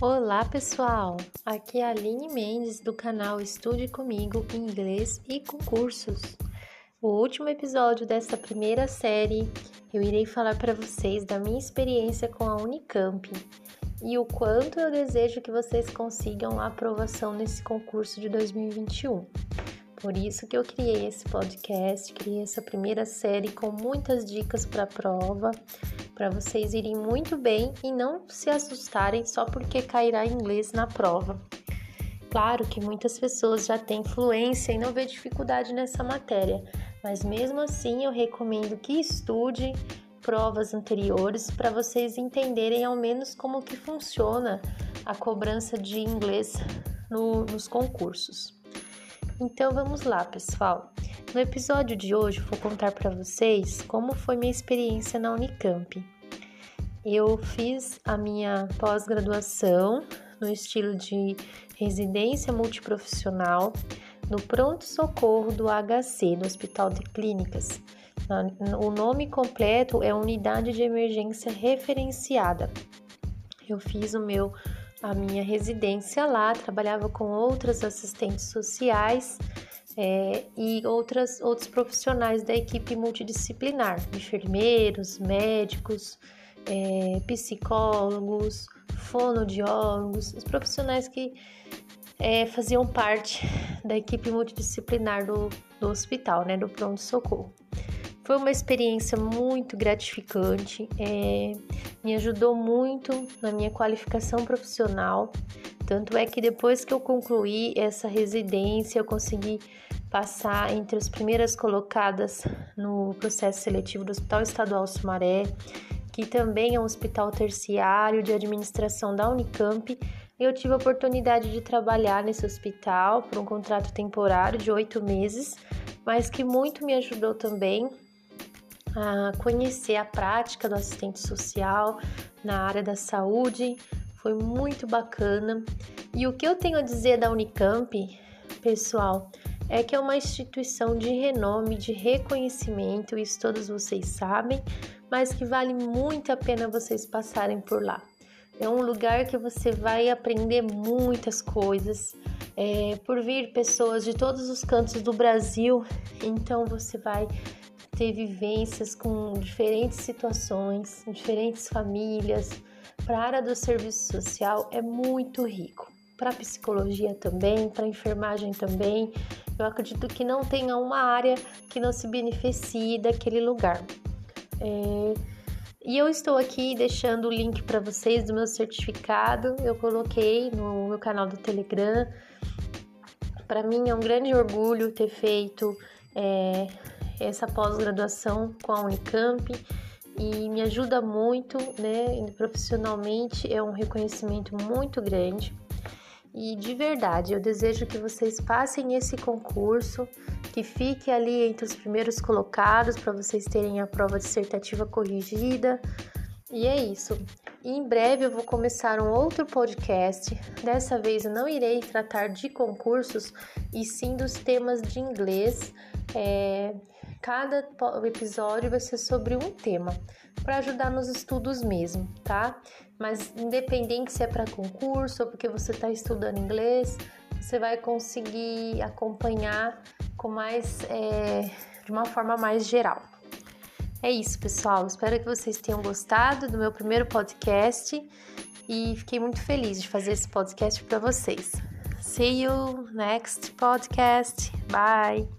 Olá pessoal, aqui é a Aline Mendes do canal Estude Comigo Inglês e Concursos. No último episódio dessa primeira série, eu irei falar para vocês da minha experiência com a Unicamp e o quanto eu desejo que vocês consigam a aprovação nesse concurso de 2021. Por isso que eu criei esse podcast, criei essa primeira série com muitas dicas para a prova, para vocês irem muito bem e não se assustarem só porque cairá inglês na prova. Claro que muitas pessoas já têm fluência e não vê dificuldade nessa matéria, mas mesmo assim eu recomendo que estude provas anteriores para vocês entenderem ao menos como que funciona a cobrança de inglês no, nos concursos. Então vamos lá, pessoal. No episódio de hoje vou contar para vocês como foi minha experiência na Unicamp. Eu fiz a minha pós-graduação no estilo de residência multiprofissional no pronto-socorro do HC, no Hospital de Clínicas. O nome completo é Unidade de Emergência Referenciada. Eu fiz o meu a minha residência lá, trabalhava com outras assistentes sociais é, e outras, outros profissionais da equipe multidisciplinar, enfermeiros, médicos, é, psicólogos, fonodiólogos, os profissionais que é, faziam parte da equipe multidisciplinar do, do hospital, né, do pronto-socorro. Foi uma experiência muito gratificante, é, me ajudou muito na minha qualificação profissional. Tanto é que depois que eu concluí essa residência, eu consegui passar entre as primeiras colocadas no processo seletivo do Hospital Estadual Sumaré, que também é um hospital terciário de administração da Unicamp. Eu tive a oportunidade de trabalhar nesse hospital por um contrato temporário de oito meses, mas que muito me ajudou também a conhecer a prática do assistente social na área da saúde. Foi muito bacana. E o que eu tenho a dizer da Unicamp, pessoal, é que é uma instituição de renome, de reconhecimento, isso todos vocês sabem, mas que vale muito a pena vocês passarem por lá. É um lugar que você vai aprender muitas coisas. É, por vir pessoas de todos os cantos do Brasil, então você vai ter vivências com diferentes situações, diferentes famílias. Para a área do serviço social é muito rico. Para psicologia também, para enfermagem também. Eu acredito que não tenha uma área que não se beneficie daquele lugar. É... E eu estou aqui deixando o link para vocês do meu certificado. Eu coloquei no meu canal do Telegram. Para mim é um grande orgulho ter feito é, essa pós-graduação com a Unicamp e me ajuda muito, né? Profissionalmente é um reconhecimento muito grande. E de verdade, eu desejo que vocês passem esse concurso, que fique ali entre os primeiros colocados para vocês terem a prova dissertativa corrigida. E é isso. E em breve eu vou começar um outro podcast. Dessa vez eu não irei tratar de concursos e sim dos temas de inglês. É, Cada episódio vai ser sobre um tema, para ajudar nos estudos mesmo, tá? Mas independente se é para concurso ou porque você está estudando inglês, você vai conseguir acompanhar com mais é, de uma forma mais geral. É isso, pessoal. Espero que vocês tenham gostado do meu primeiro podcast e fiquei muito feliz de fazer esse podcast para vocês. See you next podcast. Bye.